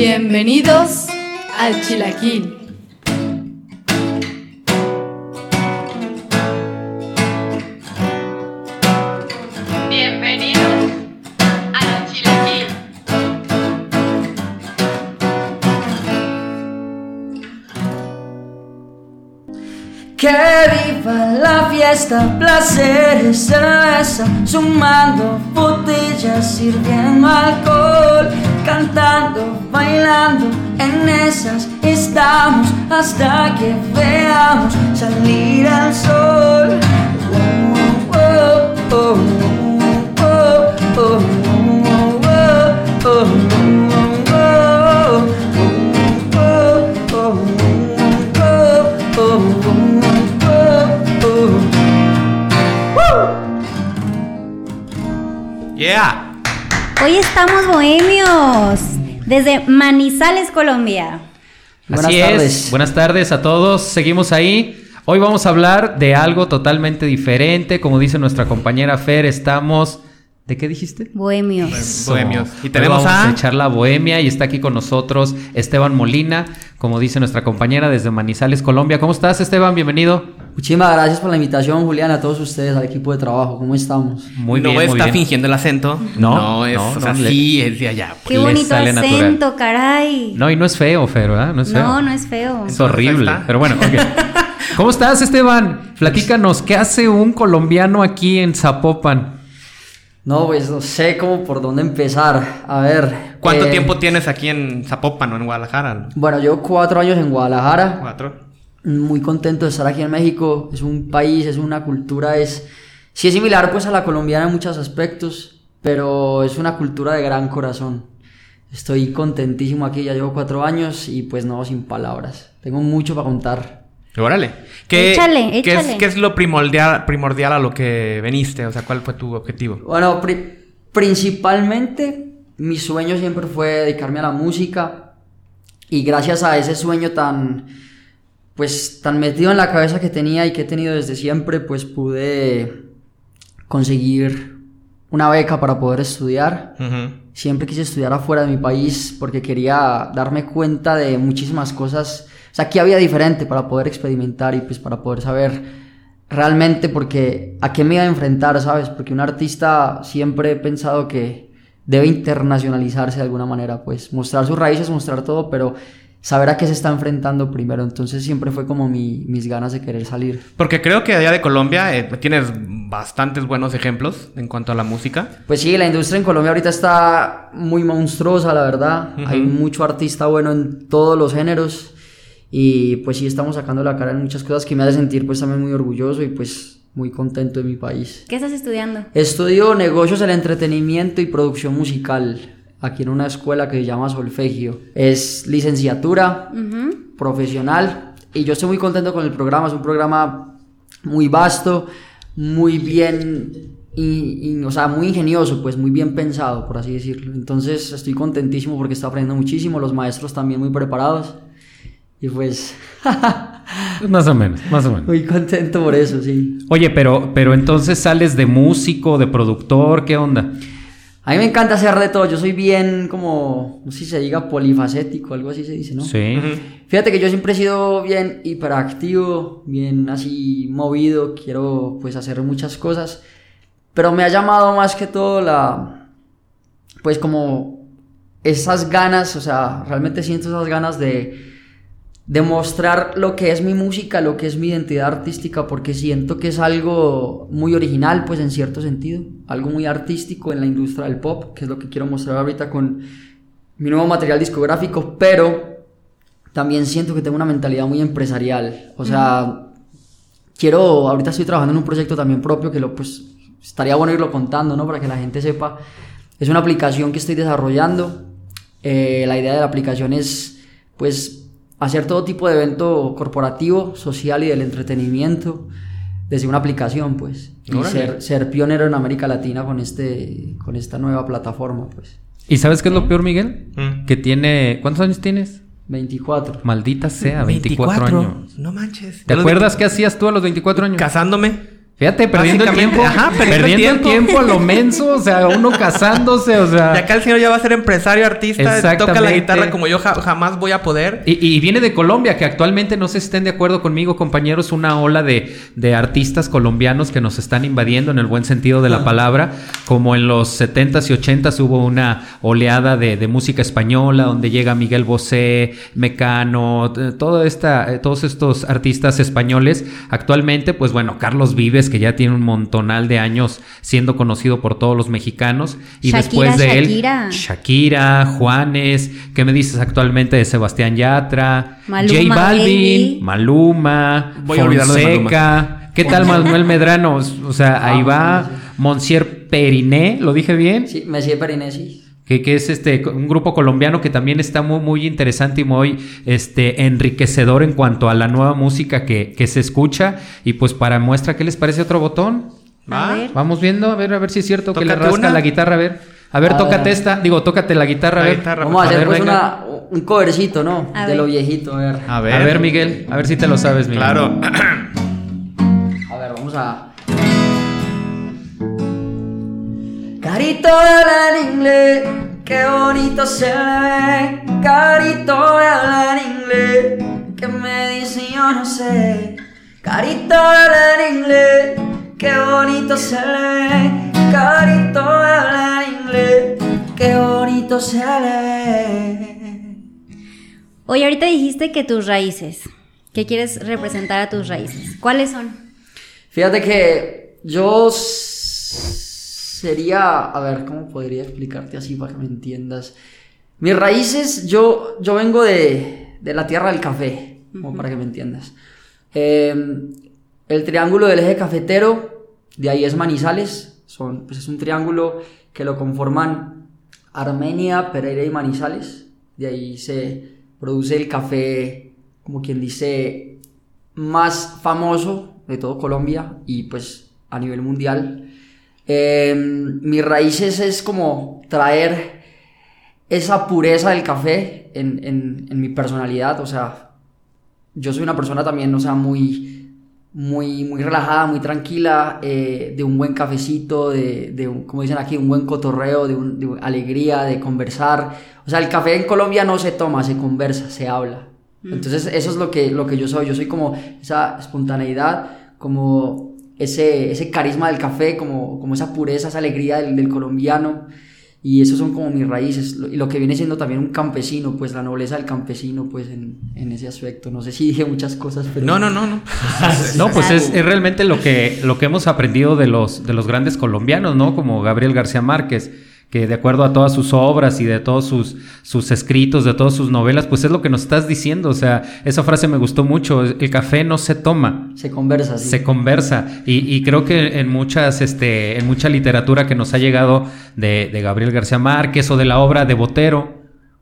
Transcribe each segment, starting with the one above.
Bienvenidos al Chilaquil. Bienvenidos al Chilaquil. Que viva la fiesta, placeres, cerveza, sumando botellas, sirviendo alcohol, cantando, bailando, en esas estamos hasta que veamos salir al sol. Yeah. Hoy estamos bohemios desde Manizales, Colombia. Buenas Así tardes. es. Buenas tardes a todos. Seguimos ahí. Hoy vamos a hablar de algo totalmente diferente. Como dice nuestra compañera Fer, estamos. ¿De qué dijiste? Bohemios. Eso. Bohemios. Y Hoy tenemos vamos a- echar la bohemia y está aquí con nosotros Esteban Molina, como dice nuestra compañera desde Manizales, Colombia. ¿Cómo estás, Esteban? Bienvenido. Muchísimas gracias por la invitación, Julián, a todos ustedes, al equipo de trabajo. ¿Cómo estamos? Muy no bien, muy está bien. fingiendo el acento. No, No, es, no, o sea, no, le- sí, es de allá. Qué bonito natural. acento, caray. No, y no es feo, Fer, ¿verdad? No es feo. no, no es feo. Es horrible. Pero bueno, ok. ¿Cómo estás, Esteban? Platícanos, ¿qué hace un colombiano aquí en Zapopan? No, pues no sé cómo por dónde empezar. A ver. ¿Cuánto eh, tiempo tienes aquí en Zapopan o en Guadalajara? Bueno, llevo cuatro años en Guadalajara. Cuatro. Muy contento de estar aquí en México. Es un país, es una cultura, es... Sí es similar pues a la colombiana en muchos aspectos, pero es una cultura de gran corazón. Estoy contentísimo aquí, ya llevo cuatro años y pues no, sin palabras. Tengo mucho para contar. Órale. ¿Qué, Échale, ¿qué es, échale. qué es lo primordial, primordial a lo que veniste? O sea, ¿cuál fue tu objetivo? Bueno, pri- principalmente mi sueño siempre fue dedicarme a la música y gracias a ese sueño tan pues tan metido en la cabeza que tenía y que he tenido desde siempre, pues pude conseguir una beca para poder estudiar. Siempre quise estudiar afuera de mi país porque quería darme cuenta de muchísimas cosas. O sea, que había diferente para poder experimentar y pues para poder saber realmente porque a qué me iba a enfrentar, ¿sabes? Porque un artista siempre he pensado que debe internacionalizarse de alguna manera, pues mostrar sus raíces, mostrar todo, pero saber a qué se está enfrentando primero. Entonces siempre fue como mi- mis ganas de querer salir. Porque creo que allá de Colombia eh, tienes bastantes buenos ejemplos en cuanto a la música. Pues sí, la industria en Colombia ahorita está muy monstruosa, la verdad. Hay mucho artista bueno en todos los géneros. Y pues sí, estamos sacando la cara en muchas cosas que me hace sentir pues también muy orgulloso y pues muy contento de mi país. ¿Qué estás estudiando? Estudio negocios del entretenimiento y producción musical aquí en una escuela que se llama Solfegio. Es licenciatura Ujú. profesional y yo estoy muy contento con el programa. Es un programa muy vasto, muy bien, y, y, o sea, muy ingenioso, pues muy bien pensado, por así decirlo. Entonces estoy contentísimo porque estoy aprendiendo muchísimo, los maestros también muy preparados y pues Más o menos, más o menos. muy contento por eso, sí. Oye, pero, pero entonces sales de músico, de productor, ¿qué onda? A mí me encanta hacer de todo, yo soy bien como, no sé si se diga polifacético, algo así se dice, ¿no? Sí. Fíjate que yo siempre he sido bien hiperactivo, bien así movido, quiero pues hacer muchas cosas, pero me ha llamado más que todo la, pues como esas ganas, o sea, realmente siento esas ganas de demostrar lo que es mi música, lo que es mi identidad artística, porque siento que es algo muy original, pues en cierto sentido, algo muy artístico en la industria del pop, que es lo que quiero mostrar ahorita con mi nuevo material discográfico, pero también siento que tengo una mentalidad muy empresarial, o sea, quiero, ahorita estoy trabajando en un proyecto también propio que lo pues estaría bueno irlo contando, ¿no? Para que la gente sepa. Es una aplicación que estoy desarrollando. Eh, la idea de la aplicación es pues hacer todo tipo de evento corporativo, social y del entretenimiento desde una aplicación, pues. Y ser, ser pionero en América Latina con este con esta nueva plataforma, pues. ¿Y sabes qué es lo peor, Miguel? Mm. Que tiene... ¿Cuántos años tienes? 24. Maldita sea, 24, años. No manches. ¿Te acuerdas vi- qué hacías tú a los 24 años? Casándome. Fíjate, perdiendo el tiempo. ajá, perdiendo el perdiendo el tiempo. a lo menso, o sea, uno casándose, o sea. De acá el señor ya va a ser empresario, artista, toca la guitarra como yo ja- jamás voy a poder. Y, y viene de Colombia, que actualmente no sé si estén de acuerdo conmigo, compañeros, una ola de, de artistas colombianos que nos están invadiendo en el buen sentido de la palabra, como en los 70s y 80s hubo una oleada de, de música española, donde llega Miguel Bosé, Mecano, toda esta, todos estos artistas españoles. Actualmente, pues bueno, Carlos Vives, que ya tiene un montonal de años siendo conocido por todos los mexicanos, y Shakira, después de él, Shakira. Shakira, Juanes, ¿qué me dices actualmente de Sebastián Yatra? Maluma, J Balvin. Maluma, Voy a olvidarlo de Fonseca. ¿Qué tal Manuel Medrano? O sea, ahí va Monsieur Periné, ¿lo dije bien? Sí, de Periné, sí. Que, que es este un grupo colombiano que también está muy, muy interesante y muy este, enriquecedor en cuanto a la nueva música que, que se escucha. Y pues para muestra, ¿qué les parece otro botón? A ¿Va? ver. Vamos viendo, a ver, a ver si es cierto que le Tócate rasca una. la guitarra, a ver. A ver, A tócate ver. esta. Digo, tócate la guitarra, a ver. guitarra. Vamos a hacer ver, pues una, un covercito, ¿no? A de ver. lo viejito, a ver. A ver. A ver, Miguel, a ver si te lo sabes, Miguel. Claro. A ver, vamos a. Carito habla en inglés, qué bonito se le ve. Carito habla en inglés, que me dice yo no sé. Carito habla en inglés, qué bonito se le ve. Carito habla en inglés, qué bonito se le ve. Oye, ahorita dijiste que tus raíces, que quieres representar a tus raíces. ¿Cuáles son? Fíjate que yo sería, a ver, ¿cómo podría explicarte así para que me entiendas? Mis raíces, yo, yo vengo de, de la tierra del café, como para que me entiendas. Eh, el triángulo del eje cafetero, de ahí es Manizales, son, pues es un triángulo que lo conforman Armenia, Pereira y Manizales. De ahí se produce el café, como quien dice, más famoso de todo Colombia y pues a nivel mundial. Eh, mis raíces es como traer esa pureza del café en, en- en mi personalidad, o sea, yo soy una persona también, o sea, muy, muy, muy relajada, muy tranquila, eh, de un buen cafecito, de, de un- como dicen aquí, un buen cotorreo, de, un- de un- alegría, de conversar. O sea, el café en Colombia no se toma, se conversa, se habla. Entonces, eso es lo que, lo que yo soy. Yo soy como esa espontaneidad, como ese, ese carisma del café, como, como esa pureza, esa alegría del, del colombiano. Y esos son como mis raíces. Lo- Y lo que viene siendo también un campesino, pues la nobleza del campesino, pues en, en ese aspecto. No sé si dije muchas cosas, pero... No, no, no, no. No, pues es, es realmente lo que, lo que hemos aprendido de los, de los grandes colombianos, ¿no? Como Gabriel García Márquez, que de acuerdo a todas sus obras y de todos sus, sus escritos, de todas sus novelas, pues es lo que nos estás diciendo. O sea, esa frase me gustó mucho. El café no se toma, Se conversa, sí. se conversa. Y, y creo que en muchas, este, en mucha literatura que nos ha llegado de, de Gabriel García Márquez o de la obra de Botero,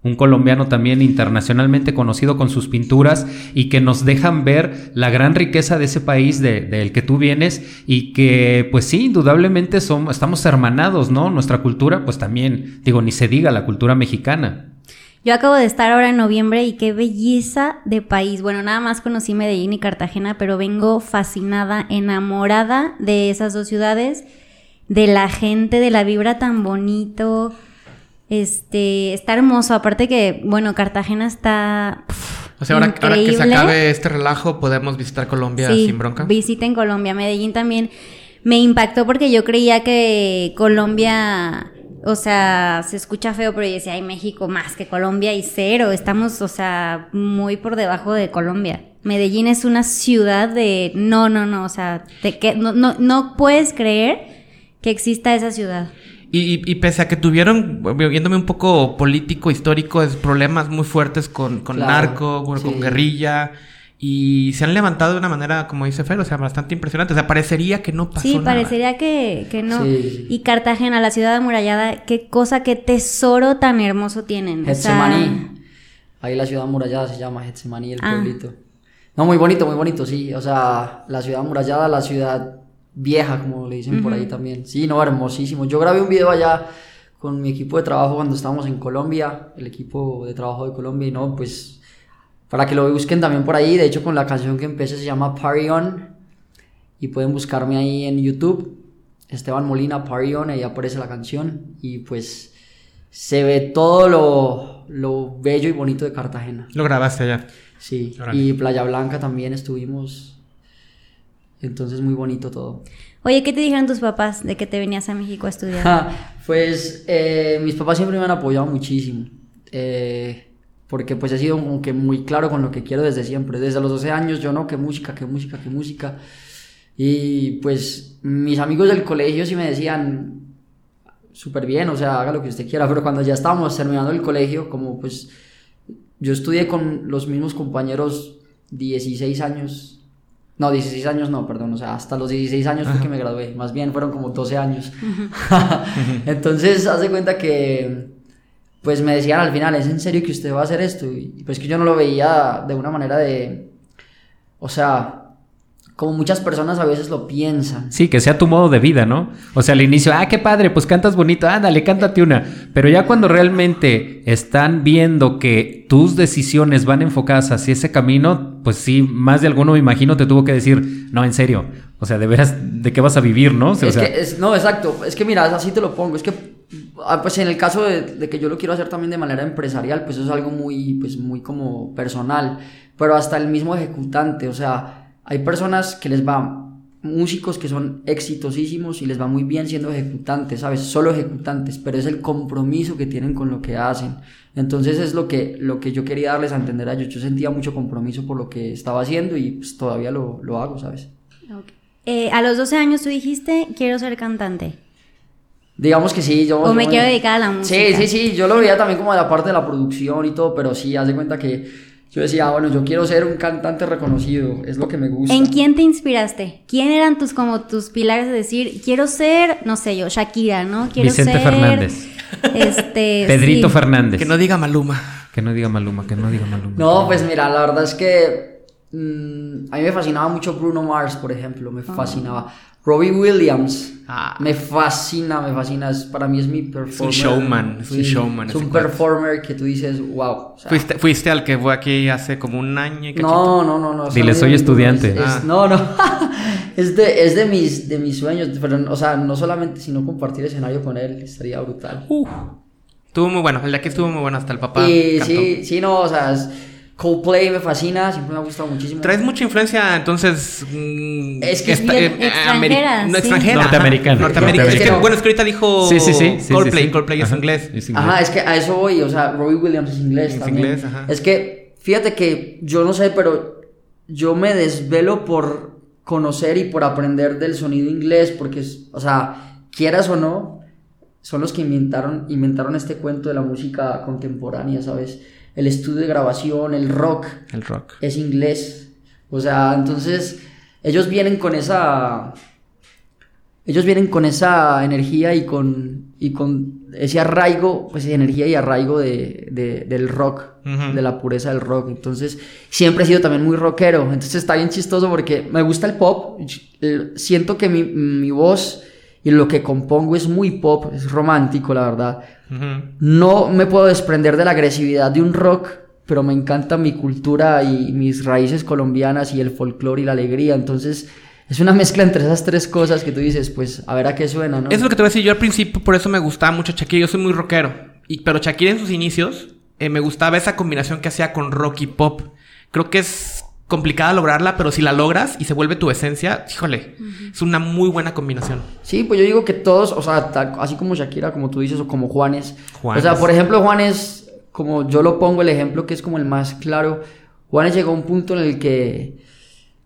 un colombiano también internacionalmente conocido con sus pinturas y que nos dejan ver la gran riqueza de ese país de- del que tú vienes y que pues sí, indudablemente somos, estamos hermanados, ¿no? Nuestra cultura pues también, digo, ni se diga la cultura mexicana. Yo acabo de estar ahora en noviembre y qué belleza de país. Bueno, nada más conocí Medellín y Cartagena, pero vengo fascinada, enamorada de esas dos ciudades, de la gente, de la vibra tan bonito. Este, está hermoso. Aparte que, bueno, Cartagena está. pf, O sea, ahora, ahora que se acabe este relajo, podemos visitar Colombia Sí, sin bronca. Visiten Colombia. Medellín también me impactó porque yo creía que Colombia, o sea, se escucha feo, pero yo decía, ay, México más que Colombia y cero. Estamos, o sea, muy por debajo de Colombia. Medellín es una ciudad de, no, no, no, o sea, te que, no, no, no puedes creer que exista esa ciudad. Y, y- y pese a que tuvieron, viéndome un poco político, histórico, es problemas muy fuertes con, con Claro, narco, con, guerrilla, y se han levantado de una manera, como dice Fer, o sea, bastante impresionante. O sea, parecería que no pasó Sí, nada. parecería que, que no. Sí. Y Cartagena, la ciudad amurallada, qué cosa, qué tesoro tan hermoso tienen. O sea, Getsemaní. Ahí la ciudad amurallada se llama Getsemaní, el Ah. pueblito. No, muy bonito, muy bonito, sí. O sea, la ciudad amurallada, la ciudad vieja, como le dicen por ahí también. Sí, no, hermosísimo. Yo grabé un video allá con mi equipo de trabajo cuando estábamos en Colombia, el equipo de trabajo de Colombia, y no, pues para que lo busquen también por ahí. De hecho, con la canción que empecé se llama Party On. y pueden buscarme ahí en YouTube, Esteban Molina Parion, ahí aparece la canción y pues se ve todo lo, lo bello y bonito de Cartagena. Lo grabaste allá. Sí, Órale. y Playa Blanca también estuvimos, entonces muy bonito todo. Oye, ¿qué te dijeron tus papás de que te venías a México a estudiar? Ja, pues eh, mis papás siempre me han apoyado muchísimo. eh, porque pues he sido como que muy claro con lo que quiero desde siempre. Desde los 12 años yo no, que música, que música, que música. Y pues mis amigos del colegio sí me decían súper bien, o sea, haga lo que usted quiera. Pero cuando ya estábamos terminando el colegio, como pues yo estudié con los mismos compañeros 16 años. No, 16 años no, perdón, o sea, hasta los 16 años fue que me gradué, más bien fueron como 12 años. Entonces, hace cuenta que, pues me decían al final, ¿es en serio que usted va a hacer esto? Y pues que yo no lo veía de una manera de, o sea, como muchas personas a veces lo piensan. Sí, que sea tu modo de vida, ¿no? O sea, al inicio, ah, qué padre, pues cantas bonito, ándale, cántate una. Pero ya cuando realmente están viendo que tus decisiones van enfocadas hacia ese camino, pues sí, más de alguno me imagino te tuvo que decir, no, en serio. O sea, de veras, ¿de qué vas a vivir, no? O sea, es que, es- no, exacto. Es que mira, así te lo pongo. Es que, ah, pues en el caso de, de que yo lo quiero hacer también de manera empresarial, pues eso es algo muy, pues muy como personal. Pero hasta el mismo ejecutante, o sea, hay personas que les va, músicos que son exitosísimos y les va muy bien siendo ejecutantes, ¿sabes? Solo ejecutantes, pero es el compromiso que tienen con lo que hacen. Entonces es lo que, lo que yo quería darles a entender a ellos. Yo sentía mucho compromiso por lo que estaba haciendo y pues todavía lo, lo hago, ¿sabes? Eh, a los 12 años tú dijiste, quiero ser cantante. Digamos que sí, yo... O me quiero dedicar a la música. Sí, sí, sí, yo lo veía también como de la parte de la producción y todo, pero sí, haz de cuenta que yo decía, ah, bueno, yo quiero ser un cantante reconocido, es lo que me gusta. ¿En quién te inspiraste? ¿Quién eran tus como tus pilares de decir, quiero ser, no sé yo, Shakira, ¿no? Quiero Vicente ser Fernández. Este, Pedrito sí. Fernández. Que no diga Maluma. Que no diga Maluma, que no diga Maluma. No, pues mira, la verdad es que mm, a mí me fascinaba mucho Bruno Mars, por ejemplo, me fascinaba. Robbie Williams, Ah. me fascina, me fascina, es, para mí es mi performer. showman, es un showman Es un performer que tú dices, wow. o sea, Fuiste, fuiste al que fue aquí hace como un año y cachito. No, no, no, no. Dile, soy es- estudiante. es- Ah. No, no. es de, es de mis, de mis sueños. Pero, o sea, no solamente, sino compartir escenario con él, estaría brutal. Estuvo muy bueno. El de aquí estuvo muy bueno. Hasta el papá. y cantó. sí, sí, no, o sea, es- Coldplay me fascina, siempre me ha gustado muchísimo. Traes mucha influencia, entonces. mm, Es que es bien eh, extranjera, ameri- No, sí. extranjera. Norteamericana. Norteamericana. Es que, bueno, es que ahorita dijo. Sí, sí, sí. Coldplay. sí, sí. Coldplay es inglés. es inglés. Ajá, es que a eso voy, o sea, Robbie Williams es inglés Es también. inglés, ajá. Es que, fíjate que yo no sé, pero yo me desvelo por conocer y por aprender del sonido inglés, porque, es- o sea, quieras o no, son los que inventaron, inventaron este cuento de la música contemporánea, ¿sabes? El estudio de grabación, el rock, El rock. es inglés. O sea, entonces ellos vienen con esa ellos vienen con esa energía y con y con ese arraigo, pues energía y arraigo de, de- del rock, de la pureza del rock. Entonces, siempre he sido también muy rockero. Entonces está bien chistoso porque me gusta el pop. Siento que mi, mi voz y lo que compongo es muy pop, es romántico, la verdad. No me puedo desprender de la agresividad de un rock, pero me encanta mi cultura y mis raíces colombianas y el folclore y la alegría. Entonces, es una mezcla entre esas tres cosas que tú dices, pues a ver a qué suena, ¿no? Eso es lo que te voy a decir. Yo al principio, por eso me gustaba mucho Shakira. Yo soy muy rockero. Y, pero Shakira en sus inicios, eh, me gustaba esa combinación que hacía con rock y pop. Creo que es complicada lograrla, pero si la logras y se vuelve tu esencia, híjole, es una muy buena combinación. Sí, pues yo digo que todos, o sea, tal- así como Shakira, como tú dices, o como Juanes. Juanes. O sea, por ejemplo, Juanes, como yo lo pongo el ejemplo que es como el más claro, Juanes llegó a un punto en el que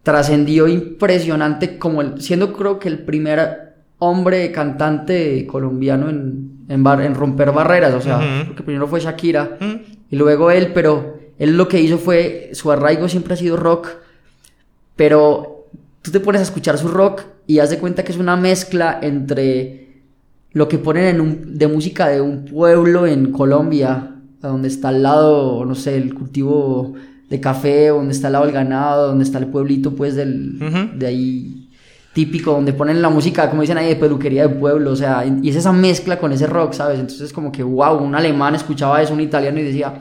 trascendió impresionante como el, siendo creo que el primer hombre cantante colombiano en, en, bar- en romper barreras, o sea, Ujú. porque primero fue Shakira y luego él, pero él lo que hizo fue, su arraigo siempre ha sido rock, pero tú te pones a escuchar su rock y haz de cuenta que es una mezcla entre lo que ponen en un- de música de un pueblo en Colombia, donde está al lado, no sé, el cultivo de café, donde está al lado el ganado, donde está el pueblito, pues, del, de ahí típico, donde ponen la música, como dicen ahí, de peluquería de pueblo, o sea, y es esa mezcla con ese rock, ¿sabes? Entonces, como que, wow, un alemán escuchaba eso, un italiano y decía,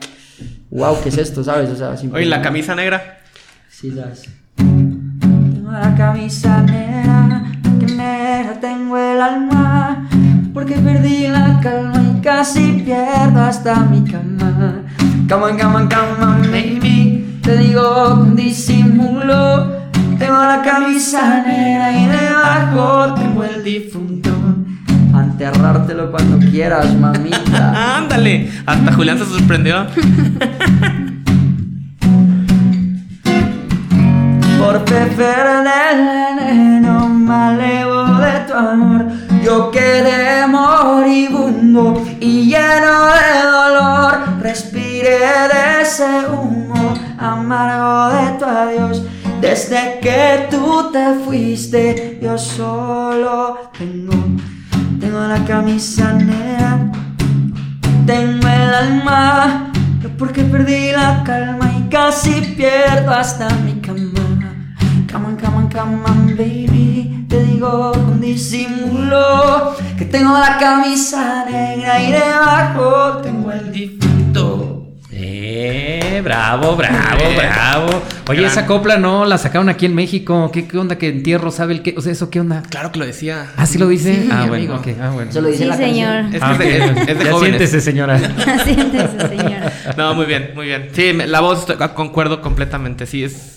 wow, ¿qué es esto, ¿sabes? O sea, Oye, la camisa negra. Sí, ¿sabes? Tengo Tengo la camisa negra, que negra tengo el alma. Porque perdí la calma y casi pierdo hasta mi cama. Come on, come on, come on, baby. Te digo con disimulo. Tengo la camisa negra y debajo tengo el difunto. A enterrártelo cuando quieras, mamita. Ándale. Hasta Julián se sorprendió. Por preferir no me alevo de tu amor. Yo quedé moribundo y lleno de dolor. Respiré de ese humo amargo de tu adiós. Desde que tú te fuiste, yo solo tengo, tengo la camisa negra tengo el alma, no porque perdí la calma y casi pierdo hasta mi cama. Come on, come on, come on, baby. Te digo con disimulo que tengo la camisa negra y debajo tengo el difunto. Eh, bravo, bravo, Eh, bravo. Oye, gran. esa copla no la sacaron aquí en México. ¿Qué, qué onda que entierro sabe el qué? O sea, ¿eso qué onda? Claro que lo decía. Ah, sí lo dice. Sí, ah, bueno, ok. Ah, bueno. Se lo dice Sí, la señor. Es, Ah, de, es- de ya jóvenes. siéntese, señora. Siéntese, señora. No, muy bien, muy bien. Sí, la voz estoy- concuerdo completamente. Sí, es.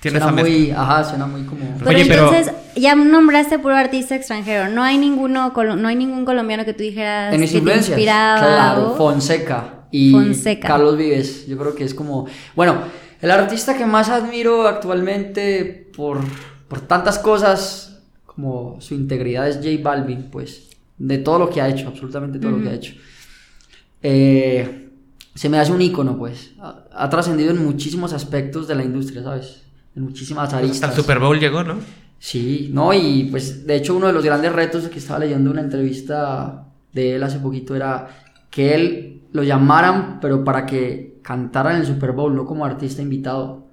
Tiene Suena esa muy, ajá, suena muy como... Pero Oye, pero- entonces, ya nombraste puro artista extranjero. No hay ninguno, no hay ningún colombiano que tú dijeras En que te inspiraba. claro, Fonseca y Fonseca. Carlos Vives. Yo creo que es como, bueno, el artista que más admiro actualmente por, por tantas cosas como su integridad es J Balvin, pues, de todo lo que ha hecho, absolutamente todo lo que ha hecho. Eh, se me hace un ícono, pues. Ha, ha trascendido en muchísimos aspectos de la industria, ¿sabes? En muchísimas Hasta aristas. el Super Bowl llegó, ¿no? Sí, no, y pues de hecho uno de los grandes retos que estaba leyendo una entrevista de él hace poquito era que él lo llamaran, pero para que cantara en el Super Bowl, no como artista invitado.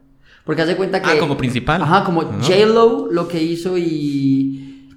Porque hace cuenta que... Ah, como principal. Ajá, como Ah. J-Lo lo que hizo y...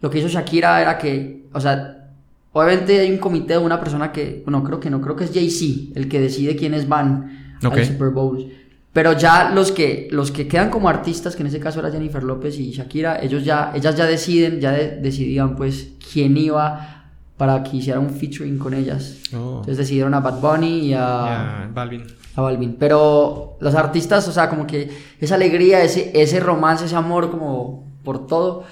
Lo que hizo Shakira era que, o sea, obviamente hay un comité de una persona que, bueno, creo que no, creo que es Jay-Z el que decide quiénes van al Super Bowl. Pero ya los que, los que quedan como artistas, que en ese caso era Jennifer López y Shakira, ellos ya, ellas ya deciden, ya de- decidían pues quién iba para que hiciera un featuring con ellas. Oh. Entonces decidieron a Bad Bunny y a, Ya, Balvin. a Balvin. Pero los artistas, o sea, como que esa alegría, ese, ese romance, ese amor como por todo,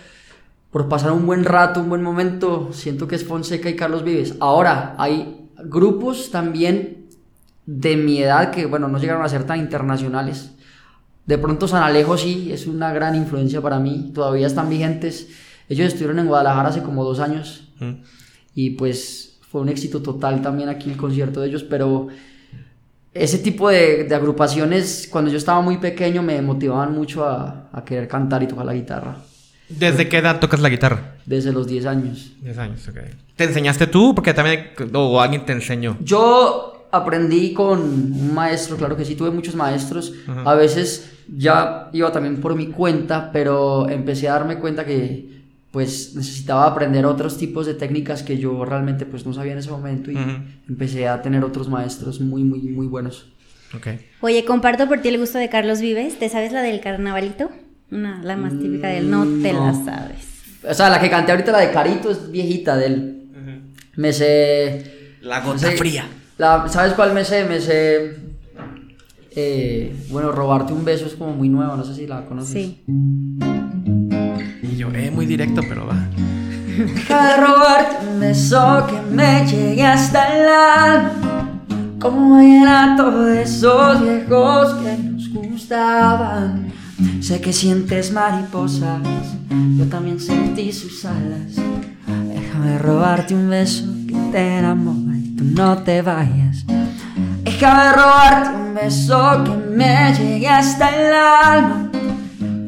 por pasar un buen rato, un buen momento, siento que es Fonseca y Carlos Vives. Ahora, hay grupos también de mi edad que, bueno, no llegaron a ser tan internacionales. De pronto San Alejo sí, es una gran influencia para mí, todavía están vigentes. Ellos estuvieron en Guadalajara hace como dos años Mm. Y pues fue un éxito total también aquí el concierto de ellos, pero ese tipo de, de agrupaciones cuando yo estaba muy pequeño me motivaban mucho a, a querer cantar y tocar la guitarra, ¿Desde qué edad tocas la guitarra? desde los 10 años. 10 años, ok. ¿Te enseñaste tú? Porque también. O alguien te enseñó. Yo aprendí con un maestro, claro que sí, tuve muchos maestros. A veces ya iba también por mi cuenta, pero empecé a darme cuenta que pues necesitaba aprender otros tipos de técnicas que yo realmente pues no sabía en ese momento y Ujú. empecé a tener otros maestros muy muy muy buenos. Ok. Oye, comparto por ti el gusto de Carlos Vives. ¿Te sabes la del carnavalito? Una, la más típica de él. No te la No. sabes. O sea, la que canté ahorita la de Carito es viejita de él. Me sé La me gota sé- fría. la- ¿Sabes cuál me sé? Me sé eh, bueno, robarte un beso es como muy nueva, no sé si la conoces. Sí. Muy directo, pero va. Deja de robarte un beso que me llegue hasta el alma. Como vallenato de esos viejos que nos gustaban. Sé que sientes mariposas, yo también sentí sus alas. Déjame robarte un beso que te enamora y tú no te vayas. Déjame robarte un beso que me llegue hasta el alma.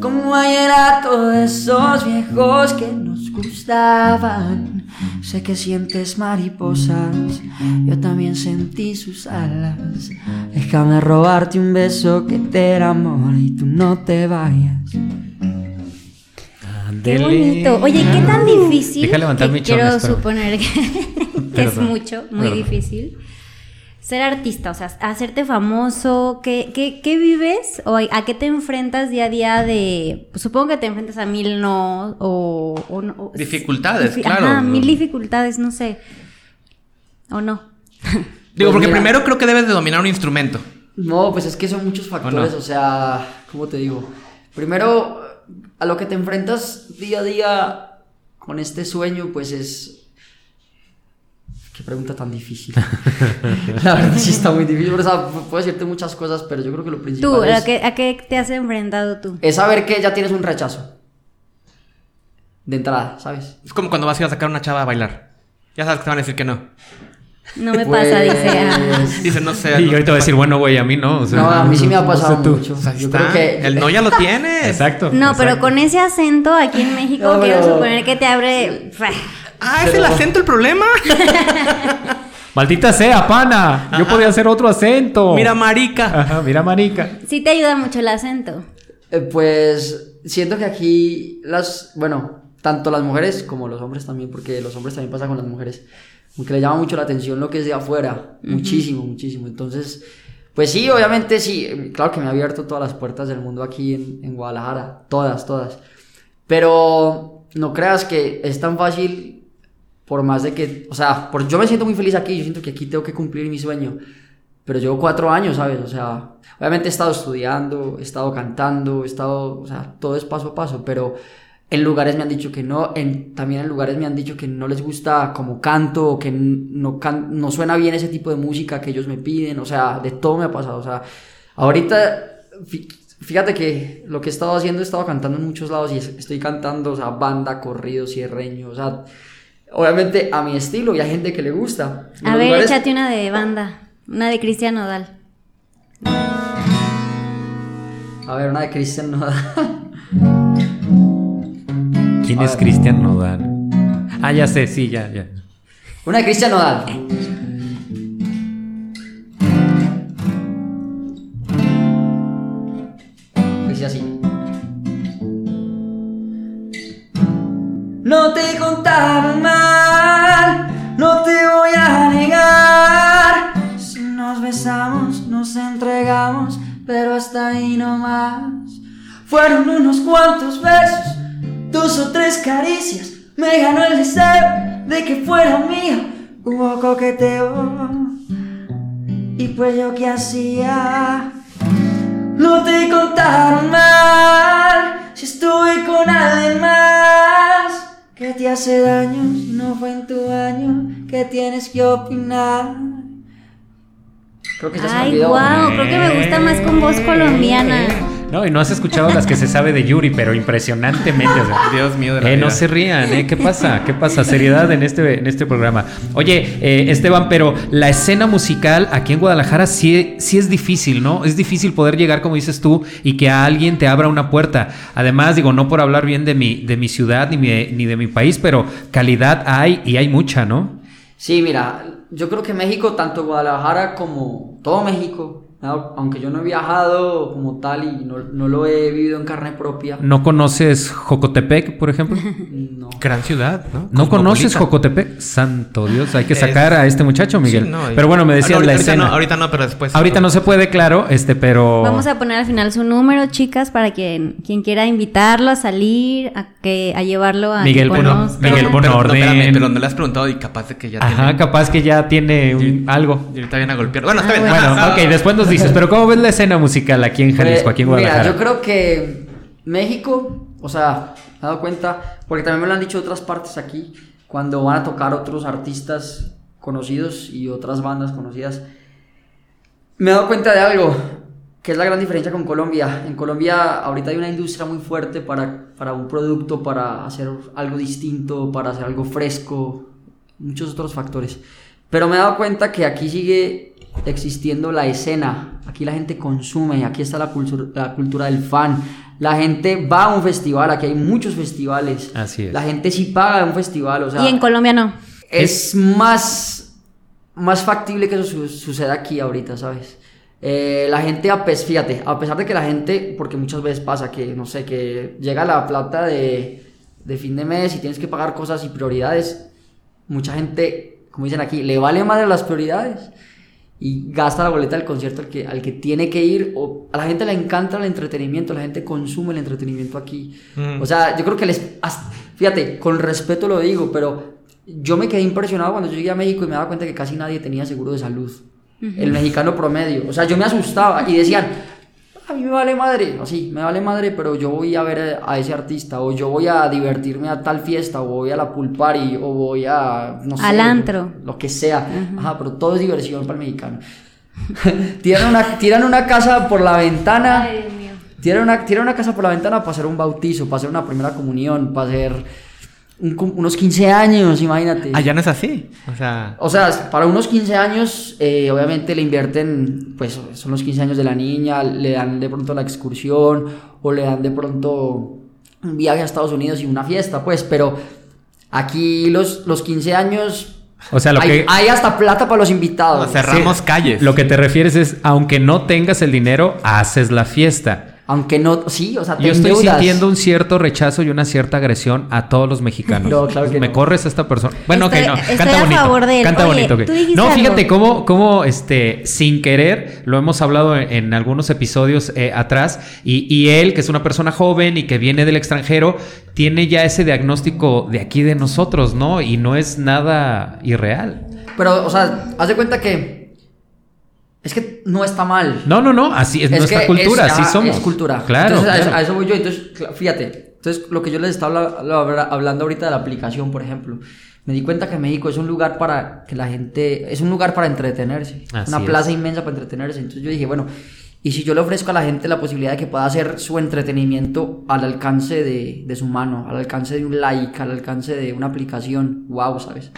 Como vallenato de esos viejos que nos gustaban. Sé que sientes mariposas, yo también sentí sus alas. Déjame robarte un beso que te enamore y tú no te vayas. Qué bonito. Oye, ¿qué tan difícil? Deja levantar que mi Quiero suponer que, que es mucho, muy perdón. difícil. Ser artista, o sea, hacerte famoso, ¿qué, qué, qué vives o a qué te enfrentas día a día de, pues, supongo que te enfrentas a mil no o... o no- o- Dificultades, difi- claro. Ajá, mil dificultades, no sé. ¿O no? Digo, Pues porque mira. primero creo que debes de dominar un instrumento. No, pues es que son muchos factores, no? o sea, ¿cómo te digo? Primero, a lo que te enfrentas día a día con este sueño, pues es... Qué pregunta tan difícil. La verdad sí está muy difícil, o sea, pu- puedo decirte muchas cosas, pero yo creo que lo principal Tú, es, ¿a qué, ¿a qué te has enfrentado tú? es saber que ya tienes un rechazo. De entrada, ¿sabes? Es como cuando vas a ir a sacar a una chava a bailar. Ya sabes que te van a decir que no. No me pasa, dice. ah. Pues, Dicen, no sé. Y no- ahorita voy a decir, bueno, güey, a mí no. o sea, No, a mí sí me ha no sé pasado tú. mucho. Pues ahí Yo está. creo que... El no ya lo tienes. Exacto. No, pero con ese acento aquí en México No, quiero pero- suponer que te abre... Ah, ¿es el acento el problema? Maldita sea, pana. Yo podía hacer otro acento. Mira, marica. Ajá, mira, manica. Sí te ayuda mucho el acento. Eh, Pues siento que aquí las, bueno, tanto las mujeres como los hombres también, porque los hombres también pasa con las mujeres, aunque le llama mucho la atención lo que es de afuera, muchísimo, muchísimo. Entonces, pues sí, obviamente sí, claro que me ha abierto todas las puertas del mundo aquí en, en Guadalajara, todas, todas. Pero no creas que es tan fácil, por más de que, o sea, por, yo me siento muy feliz aquí, yo siento que aquí tengo que cumplir mi sueño. Pero llevo cuatro años, ¿sabes? O sea, obviamente he estado estudiando, he estado cantando, he estado, o sea, todo es paso a paso, pero en lugares me han dicho que no, en, también en lugares me han dicho que no les gusta como canto, o que no, can- no suena bien ese tipo de música que ellos me piden, o sea, de todo me ha pasado, o sea, ahorita, fí- fíjate que lo que he estado haciendo, he estado cantando en muchos lados y es- estoy cantando, o sea, banda, corrido, cierreño, o sea, obviamente a mi estilo y hay gente que le gusta. A ver, lugares- échate una de banda. Una de Cristian Nodal. A ver, una de Cristian Nodal. ¿Quién es Cristian Nodal? Ah, ya sé, sí, ya, ya. Una de Cristian Nodal. Dice así. No te contaron ahí no más. Fueron unos cuantos besos, dos o tres caricias. Me ganó el deseo de que fuera mío. Hubo coqueteo. Y pues yo qué hacía. No te contaron mal si estuve con alguien más que te hace daño si no fue en tu año que tienes que opinar. Creo que ya se me Ay, olvidó. wow, creo que me gusta más con voz colombiana. No, y no has escuchado las que se sabe de Yuri, pero impresionantemente. o sea. Dios mío de la Eh, no se rían, ¿eh? ¿Qué pasa? ¿Qué pasa? Seriedad en este, en este programa. Oye, eh, Esteban, pero la escena musical aquí en Guadalajara sí, sí es difícil, ¿no? Es difícil poder llegar, como dices tú, y que a alguien te abra una puerta. Además, digo, no por hablar bien de mi, de mi ciudad ni, mi- ni de mi país, pero calidad hay y hay mucha, ¿no? Sí, mira, yo creo que México, tanto Guadalajara como todo México. Aunque yo no he viajado como tal y no, no lo he vivido en carne propia, ¿No conoces Jocotepec, por ejemplo? no. Gran ciudad, ¿no? ¿No conoces. Jocotepec? Santo Dios, hay que Es- sacar a este muchacho, Miguel. Sí, no, pero bueno, me decías Ah, no, la ahorita escena. No, ahorita no, pero después. Ahorita no se puede, claro, este, pero. Vamos a poner al final su número, chicas, para quien, quien quiera invitarlo a salir, a, que, a llevarlo a Miguel, bueno. Miguel, pero, pon pero, orden. espérame, pero no le has preguntado y capaz de que ya Ajá, tiene. capaz que ya tiene un- algo. Y ahorita viene a golpear. Bueno, está Ah, bien. bueno. Bueno, Ah, ok, después nos dices, pero ¿cómo ves la escena musical aquí en Jalisco, aquí en Guadalajara? Mira, yo creo que México, o sea, me he dado cuenta, porque también me lo han dicho otras partes aquí, cuando van a tocar otros artistas conocidos y otras bandas conocidas, me he dado cuenta de algo, que es la gran diferencia con Colombia. En Colombia ahorita hay una industria muy fuerte para, para un producto, para hacer algo distinto, para hacer algo fresco, muchos otros factores. Pero me he dado cuenta que aquí sigue existiendo la escena, aquí la gente consume, aquí está la, cultura la cultura del fan, la gente va a un festival, aquí hay muchos festivales, Así es. la gente sí paga un festival, o sea, y en Colombia no. es más, más factible que eso su- suceda aquí ahorita, ¿sabes? Eh, la gente, a pes- fíjate, a pesar de que la gente, porque muchas veces pasa que, no sé, que llega la plata de, de fin de mes y tienes que pagar cosas y prioridades, mucha gente, como dicen aquí, le vale madre las prioridades y gasta la boleta del concierto al que, al que tiene que ir. O, a la gente le encanta el entretenimiento, la gente consume el entretenimiento aquí. Mm. O sea, yo creo que les... Fíjate, con respeto lo digo, pero yo me quedé impresionado cuando yo llegué a México y me daba cuenta que casi nadie tenía seguro de salud. El mexicano promedio. O sea, yo me asustaba y decían, a mí me vale madre, así, me vale madre, pero yo voy a ver a ese artista, o yo voy a divertirme a tal fiesta, o voy a la pool party, o voy a, no sé, Al antro. lo que sea. Ajá, pero todo es diversión para el mexicano. tiran, una, tiran una casa por la ventana. Ay, Dios mío. Tiran una, tiran una casa por la ventana para hacer un bautizo, para hacer una primera comunión, para hacer un unos 15 años, imagínate. Allá no es así. O sea. O sea, para unos 15 años, eh, obviamente le invierten, pues son los 15 años de la niña, le dan de pronto la excursión o le dan de pronto un viaje a Estados Unidos y una fiesta, pues, pero aquí los, los 15 años... O sea, lo hay, que- hay hasta plata para los invitados. Cerramos Sí, calles. Lo que te refieres es, aunque no tengas el dinero, haces la fiesta. Aunque no, sí, o sea, te Yo estoy endeudas. sintiendo un cierto rechazo y una cierta agresión a todos los mexicanos. No, claro que Me no. corres a esta persona. Bueno, Estoy- ok, no. estoy Canta a bonito. favor de él. Canta Oye, bonito. No, fíjate algo. cómo, cómo, este, sin querer, lo hemos hablado en, en algunos episodios eh, atrás, y, y él, que es una persona joven y que viene del extranjero, tiene ya ese diagnóstico de aquí de nosotros, ¿no? Y no es nada irreal. Pero, o sea, haz de cuenta que... Es que no está mal. No, no, no, así es, nuestra que cultura, es- así ajá, somos. Es cultura. Claro, Entonces, a eso- claro. A, eso, voy yo. Entonces, fíjate. Entonces, lo que yo les estaba habla- habla- hablando ahorita de la aplicación, por ejemplo. Me di cuenta que México es un lugar para que la gente. Es un lugar para entretenerse. Así una es. plaza inmensa para entretenerse. Entonces, yo dije, bueno. Y si yo le ofrezco a la gente la posibilidad de que pueda hacer su entretenimiento al alcance de, de su mano, al alcance de un like, al alcance de una aplicación, wow, ¿sabes?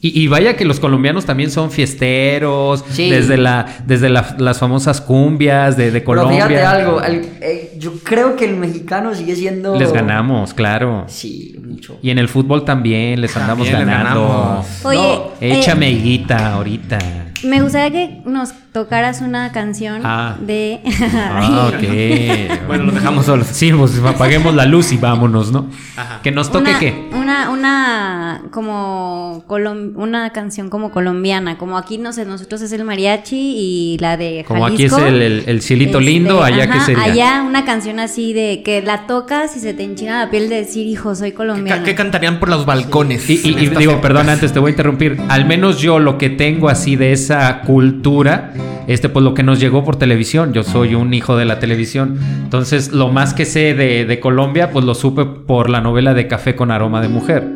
Y, y vaya que los colombianos también son fiesteros, Sí. desde, la, desde la- las famosas cumbias de, de Colombia. Pero fíjate algo, el- eh, yo creo que el mexicano sigue siendo... Les ganamos, claro. Sí, mucho. Y en el fútbol también les andamos También les ganando. ganamos. Oye, No, eh, Échame higuita ahorita. Me gustaría que nos tocaras una canción Ah. de. Ah, ok. Bueno, los dejamos solos. Sí, pues apaguemos la luz y vámonos, ¿no? Ajá. Que nos toque una, qué. Una, una, como, colom- una canción como colombiana, como aquí, no sé, nosotros es el mariachi y la de Como aquí es Jalisco. el, el- el cielito Este, lindo, allá que ajá, sería. Allá una canción así de que la tocas y se te enchina la piel de decir, hijo, soy ¿Qué, colombiana. qué cantarían por los balcones? Y, y- y estas digo, perdón, antes te voy a interrumpir. Al menos yo lo que tengo así de esa cultura, este, pues lo que nos llegó por televisión. Yo soy un hijo de la televisión. Entonces, lo más que sé de, Colombia, pues lo supe por la novela de Café con aroma de mujer.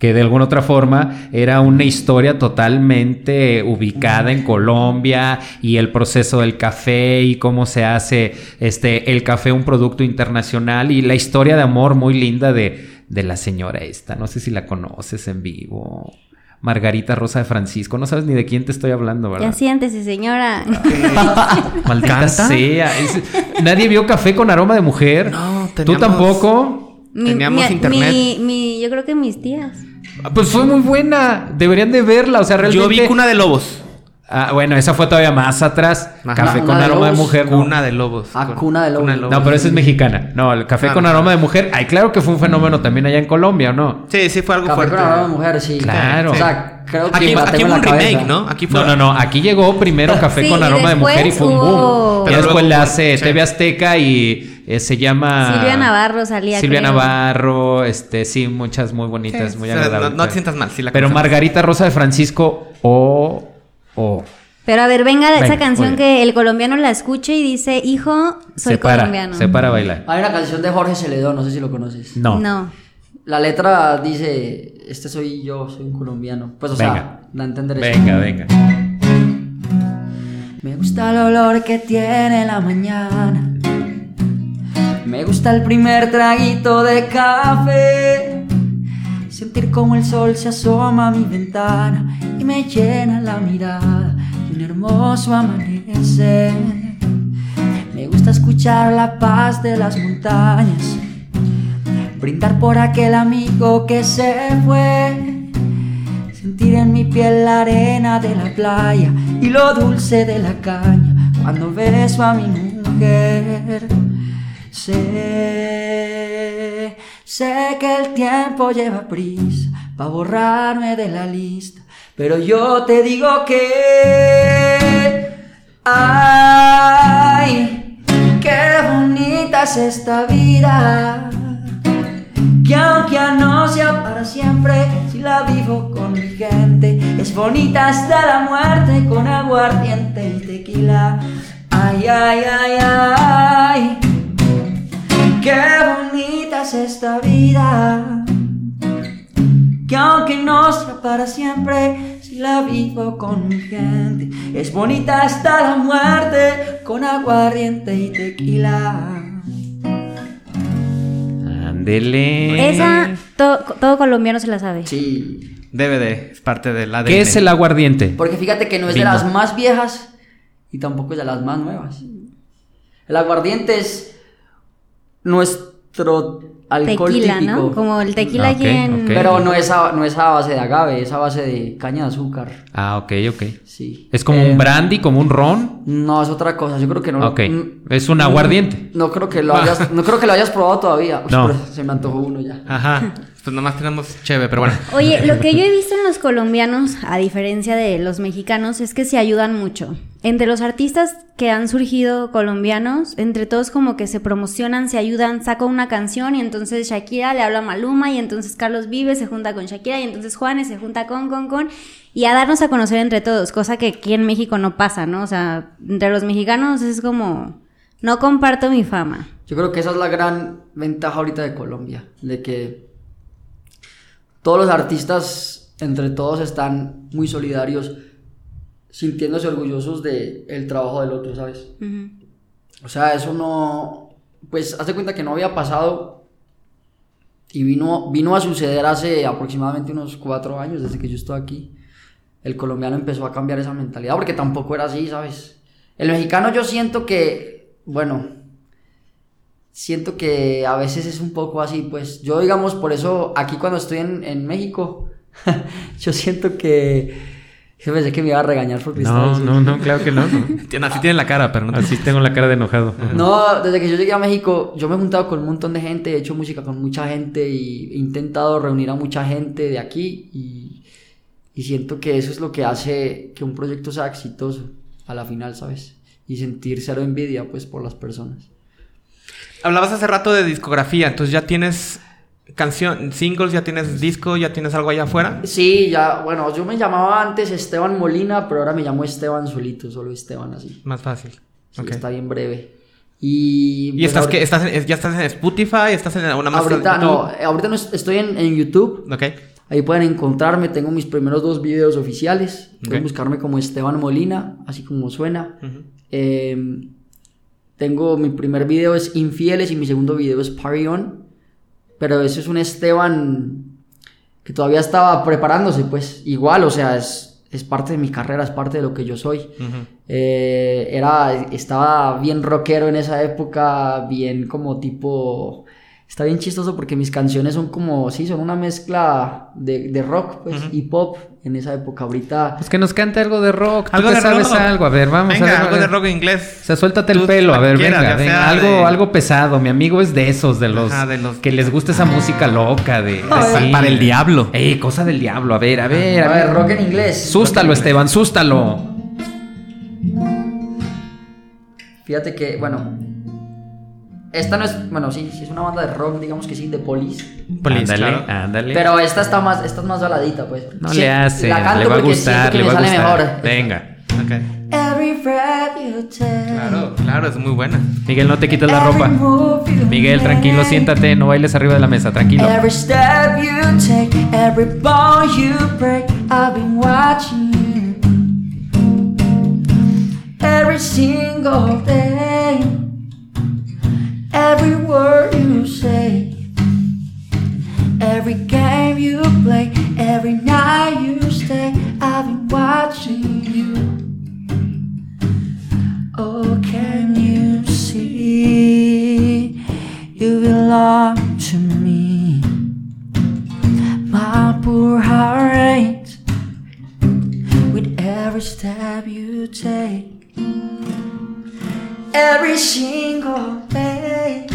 Que de alguna otra forma era una historia totalmente ubicada en Colombia y el proceso del café y cómo se hace este el café un producto internacional y la historia de amor muy linda de, de la señora esta. No sé si la conoces en vivo. Margarita Rosa de Francisco. No sabes ni de quién te estoy hablando, Ya ¿verdad? siéntese, señora. Maldita ¿Canta? sea. Es- Nadie vio café con aroma de mujer. No, ¿Tú teníamos- tampoco? Mi- Teníamos mi- internet. mi- mi- yo creo que mis tías. Pues fue muy buena. Deberían de verla. O sea, realmente. Yo vi Cuna de Lobos. Ah, bueno, esa fue todavía más atrás. Ajá. Café con de aroma de mujer. no. Cuna de Lobos. Ah, Cuna de Lobos. No, pero esa es mexicana. No, el café Ah, con no. aroma de mujer. Ay, claro que fue un fenómeno también allá en Colombia, ¿o no? Sí, sí, fue algo Café fuerte. con aroma de mujer, sí. Claro. O sea, creo que Aquí, la hubo un la remake, cabeza. ¿no? Aquí fue. No, no, no. Aquí llegó primero café Sí, con aroma de mujer y fue un boom. hubo- Y Pero después fue- hace sí. TV Azteca y eh, se llama... Silvia Navarro salía, Silvia creo. Navarro, este, sí, muchas muy bonitas, Sí, muy agradables. no- no te sientas mal, sí la Pero. Margarita Rosa de Francisco, o... o Pero a ver, venga esa canción que el colombiano la escuche y dice, hijo, soy se para, colombiano. se para a bailar. Hay una canción de Jorge Celedón, no sé si lo conoces. No. No. La letra dice, este soy yo, soy un colombiano. Pues o Venga. sea, da a entender eso. Venga, venga. Me gusta el olor que tiene la mañana. Me gusta el primer traguito de café. Sentir como el sol se asoma a mi ventana y me llena la mirada de un hermoso amanecer. Me gusta escuchar la paz de las montañas. Brindar por aquel amigo que se fue. Sentir en mi piel la arena de la playa y lo dulce de la caña cuando beso a mi mujer. Sé que el tiempo lleva prisa para borrarme de la lista, pero yo te digo que Ay, qué bonita es esta vida. Que aunque no sea para siempre, si la vivo con mi gente, es bonita hasta la muerte con aguardiente y tequila. Ay, ay, ay, ay, qué bonita es esta vida. Que aunque no sea para siempre, si la vivo con mi gente, es bonita hasta la muerte con aguardiente y tequila. Ándele. Esa, to- todo colombiano se la sabe. Sí, Debe de, es parte del ADN. ¿Qué es el aguardiente? porque fíjate que no es Vino. de las más viejas y tampoco es de las más nuevas. El aguardiente es nuestro alcohol Tequila, típico. ¿no? Como el tequila Ah, aquí ok, en... Pero no es, a, no es a base de agave, es a base de caña de azúcar. Ah, ok, ok. Sí. ¿Es como Eh, un brandy, como un ron? No, es otra cosa. Yo creo que no. Ok. mm, Es un aguardiente. No creo que lo hayas, no creo que lo hayas probado todavía. No. se me antojó uno ya. Ajá. Pues nomás tenemos cheve, pero bueno. Oye, lo que yo he visto en los colombianos, a diferencia de los mexicanos, es que se ayudan mucho. Entre los artistas que han surgido colombianos, entre todos como que se promocionan, se ayudan, saca una canción y entonces Shakira le habla a Maluma y entonces Carlos Vives se junta con Shakira y entonces Juanes se junta con, con, con, y a darnos a conocer entre todos, cosa que aquí en México no pasa, ¿no? O sea, entre los mexicanos es como, no comparto mi fama. Yo creo que esa es la gran ventaja ahorita de Colombia, de que todos los artistas entre todos están muy solidarios, sintiéndose orgullosos del el trabajo del otro, ¿sabes? Ujú. O sea, eso no, pues haz de cuenta que no había pasado y vino, vino a suceder hace aproximadamente unos cuatro años desde que yo estoy aquí. El colombiano empezó a cambiar esa mentalidad porque tampoco era así, ¿sabes? El mexicano yo siento que, bueno, siento que a veces es un poco así, pues yo digamos, por eso aquí cuando estoy en, en México, yo siento que... Yo pensé que me iba a regañar porque estaba No, no, no, claro que no. Así tiene la cara, pero no Así tengo la cara de enojado. No, desde que yo llegué a México, yo me he juntado con un montón de gente, he hecho música con mucha gente y he intentado reunir a mucha gente de aquí y, y siento que eso es lo que hace que un proyecto sea exitoso a la final, ¿sabes? Y sentir cero envidia, pues, por las personas. Hablabas hace rato de discografía, entonces ya tienes canción, singles, ya tienes disco, ya tienes algo allá afuera. Sí, ya, bueno, yo me llamaba antes Esteban Molina, pero ahora me llamo Esteban solito, solo Esteban así. Más fácil. Sí. Está bien breve. Y, ¿Y pues, estás, que estás en- ya estás en Spotify? ¿Estás en alguna más? Ahorita no, YouTube? ahorita no es- estoy en, en YouTube. Ok. Ahí pueden encontrarme, tengo mis primeros dos videos oficiales. Pueden Ok. buscarme como Esteban Molina, así como suena. Eh, tengo mi primer video es Infieles y mi segundo video es Party On. Pero ese es un Esteban que todavía estaba preparándose, pues igual, o sea, es, es parte de mi carrera, es parte de lo que yo soy. Eh, era, estaba bien rockero en esa época, bien como tipo... Está bien chistoso porque mis canciones son como, sí, son una mezcla de, de rock pues, y pop en esa época. Ahorita... Pues que nos cante algo de rock. ¿Tú Algo te de sabes rock. algo? A ver, vamos Venga, a ver. algo a de ver. rock en inglés. O sea, suéltate el Tú, pelo. A ver, quieras, venga, venga. Algo, de- algo pesado. Mi amigo es de esos, de los, Ajá, de los- que les gusta esa música loca, de. Para el diablo. Ey, cosa del diablo. A ver, a ver, A ver, rock en inglés. Sústalo, Esteban, sústalo. Fíjate que, bueno... Esta no es, bueno, sí, sí es una banda de rock, digamos que sí, de Police. Police, ándale, claro. ándale. Pero esta está más, esta es más baladita, pues. no Sí, le hace, la canto le va a porque gustar, le me va a sale gustar. mejor. Venga. Ok. Every breath you take, Claro, claro, es muy buena. Miguel, no te quites la ropa. Miguel, tranquilo, siéntate, no bailes arriba de la mesa, tranquilo. Every step you take, every bone you break, I've been watching you. Every single day, every word you say, every game you play, every night you stay, I've been watching you. Oh, can you see you belong to me? My poor heart aches with every step you take, every single day,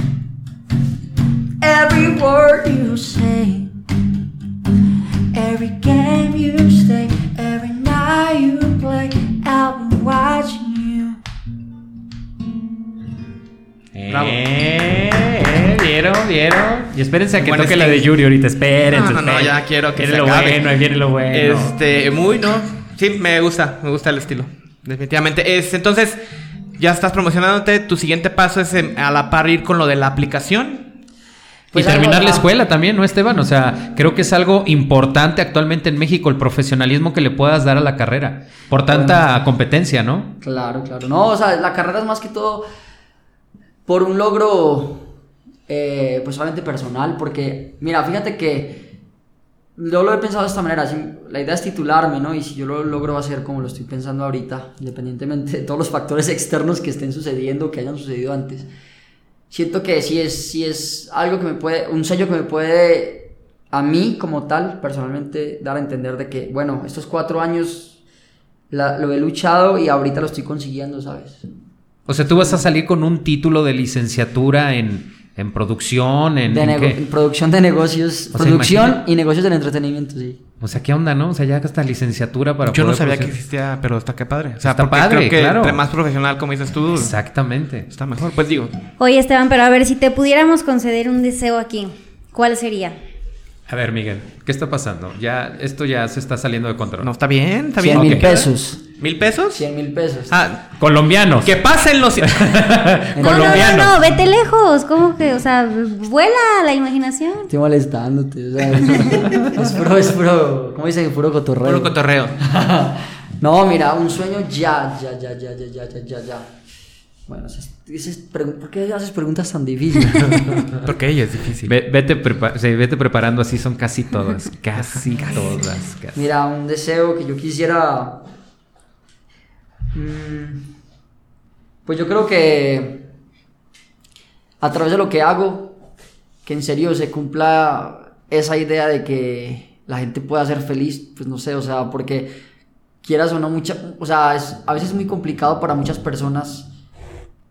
every word you say, every game you stay, every night you play. I've been watching you. Bravo. Eh, eh, ¿Vieron? ¿Vieron? Y espérense a que Bueno, toque es la de Yuri ahorita. Espérense. No, no, ya quiero que Viene se lo acabe. bueno, ahí viene lo bueno. Este, muy, ¿no? Sí, me gusta, me gusta el estilo. Definitivamente. Es, entonces, ya estás promocionándote. Tu siguiente paso es em, a la par ir con lo de la aplicación. Pues y terminar algo- la escuela también, ¿no, Esteban? O sea, creo que es algo importante actualmente en México, el profesionalismo que le puedas dar a la carrera. Por tanta competencia, ¿no? Claro, claro. No, o sea, la carrera es más que todo por un logro, eh, pues solamente personal, porque, mira, fíjate que yo lo he pensado de esta manera, la idea es titularme, ¿no? Y si yo lo logro hacer como lo estoy pensando ahorita, independientemente de todos los factores externos que estén sucediendo, que hayan sucedido antes, siento que sí es, sí es algo que me puede, un sello que me puede a mí como tal, personalmente, dar a entender de que, bueno, estos cuatro años lo he luchado y ahorita lo estoy consiguiendo, ¿sabes? O sea, tú vas a salir con un título de licenciatura en, en producción, en, De ¿en nego- qué? en producción de negocios, O producción y negocios del entretenimiento, sí. O sea, ¿qué onda, no? O sea, ya hasta licenciatura para Yo no sabía que existía, pero está que padre. O sea, Está padre, creo que claro. entre más profesional, como dices tú, Exactamente. está mejor. Pues digo, Oye, Esteban, pero a ver, si te pudiéramos conceder un deseo aquí, ¿cuál sería? A ver, Miguel, ¿qué está pasando? Ya, esto ya se está saliendo de control. No, está bien, está bien. 100 mil pesos. ¿Mil pesos? 100 mil pesos. Ah, colombianos. Que pasen los. colombianos. No, no, no, vete lejos. ¿Cómo que? O sea, vuela la imaginación. Estoy molestándote. O sea, es, puro, es puro. ¿Cómo dicen? Puro cotorreo. Puro cotorreo. no, mira, un sueño ya, ya, ya, ya, ya, ya, ya, ya, ya. Bueno, ¿por qué haces preguntas tan difíciles? Porque ella es difícil. Ve- vete, prepa- sí, vete preparando, así son casi todas. Casi todas. casi. Mira, un deseo que yo quisiera. mm, Pues yo creo que a través de lo que hago, que en serio se cumpla esa idea de que la gente pueda ser feliz, pues no sé, o sea, porque quieras o no, mucha, o sea, es a veces es muy complicado para muchas personas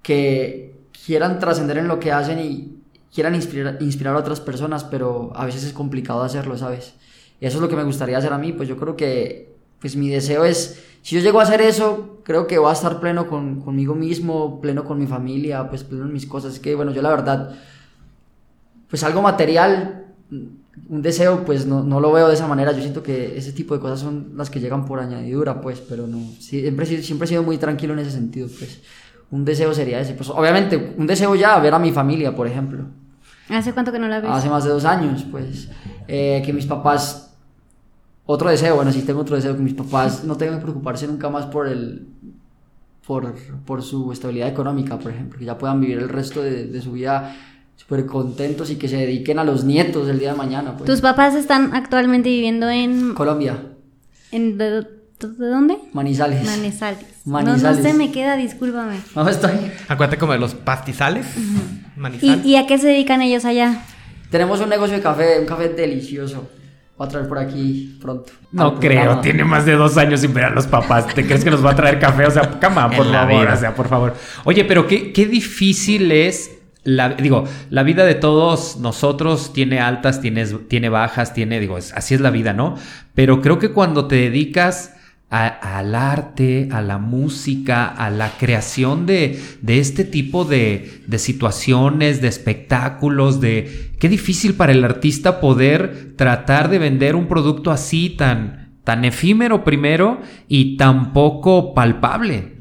que quieran trascender en lo que hacen y quieran inspirar, a otras personas, pero a veces es complicado hacerlo, ¿sabes? Y eso es lo que me gustaría hacer a mí, pues yo creo que, pues mi deseo es, si yo llego a hacer eso, creo que voy a estar pleno con, conmigo mismo, pleno con mi familia, pues pleno en mis cosas. Es que, bueno, yo la verdad, pues algo material, un deseo, pues no, no lo veo de esa manera. Yo siento que ese tipo de cosas son las que llegan por añadidura, pues, pero no, siempre, siempre he sido muy tranquilo en ese sentido, pues. Un deseo sería ese, pues obviamente, un deseo ya, ver a mi familia, por ejemplo. ¿Hace cuánto que no la ves? Hace más de dos años, pues. Eh, que mis papás. Otro deseo, bueno, sí tengo otro deseo, que mis papás no tengan que preocuparse nunca más por el. Por, por su estabilidad económica, por ejemplo, que ya puedan vivir el resto de, de su vida súper contentos y que se dediquen a los nietos el día de mañana. Pues. ¿Tus papás están actualmente viviendo en... Colombia, en de, ¿de dónde? Manizales. Manizales. No, no Manizales. se me queda, discúlpame. No, estoy. Acuérdate como de los pastizales. ¿Y, Manizales. ¿Y a qué se dedican ellos allá? Tenemos un negocio de café, un café delicioso. Voy a traer por aquí pronto. No Al creo, programa. tiene más de dos años sin ver a los papás. ¿Te crees que nos va a traer café? O sea, cama, por En favor, vida. o sea, por favor. Oye, pero qué, qué difícil es la, digo, la vida de todos nosotros tiene altas, tiene, tiene bajas, tiene, digo, es- así es la vida, ¿no? Pero creo que cuando te dedicas al arte, a la música, a la creación de, de este tipo de, de situaciones, de espectáculos, de qué difícil para el artista poder tratar de vender un producto así tan, tan efímero primero y tan poco palpable.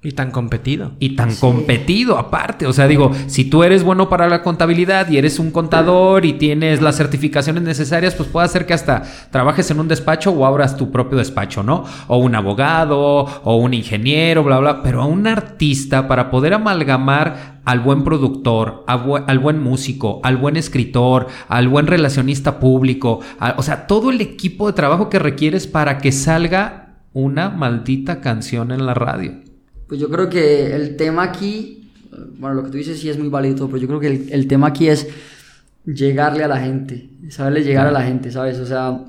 Y tan competido. Y tan competido aparte. O sea, digo, si tú eres bueno para la contabilidad y eres un contador y tienes las certificaciones necesarias, pues puede ser que hasta trabajes en un despacho o abras tu propio despacho, ¿no? O un abogado o un ingeniero, bla, bla. Pero a un artista, para poder amalgamar al buen productor, bu- al buen músico, al buen escritor, al buen relacionista público, a- o sea, todo el equipo de trabajo que requieres para que salga una maldita canción en la radio. Pues yo creo que el tema aquí, bueno, lo que tú dices sí es muy válido, pero yo creo que el, el tema aquí es llegarle a la gente, saberle llegar a la gente, ¿sabes? O sea,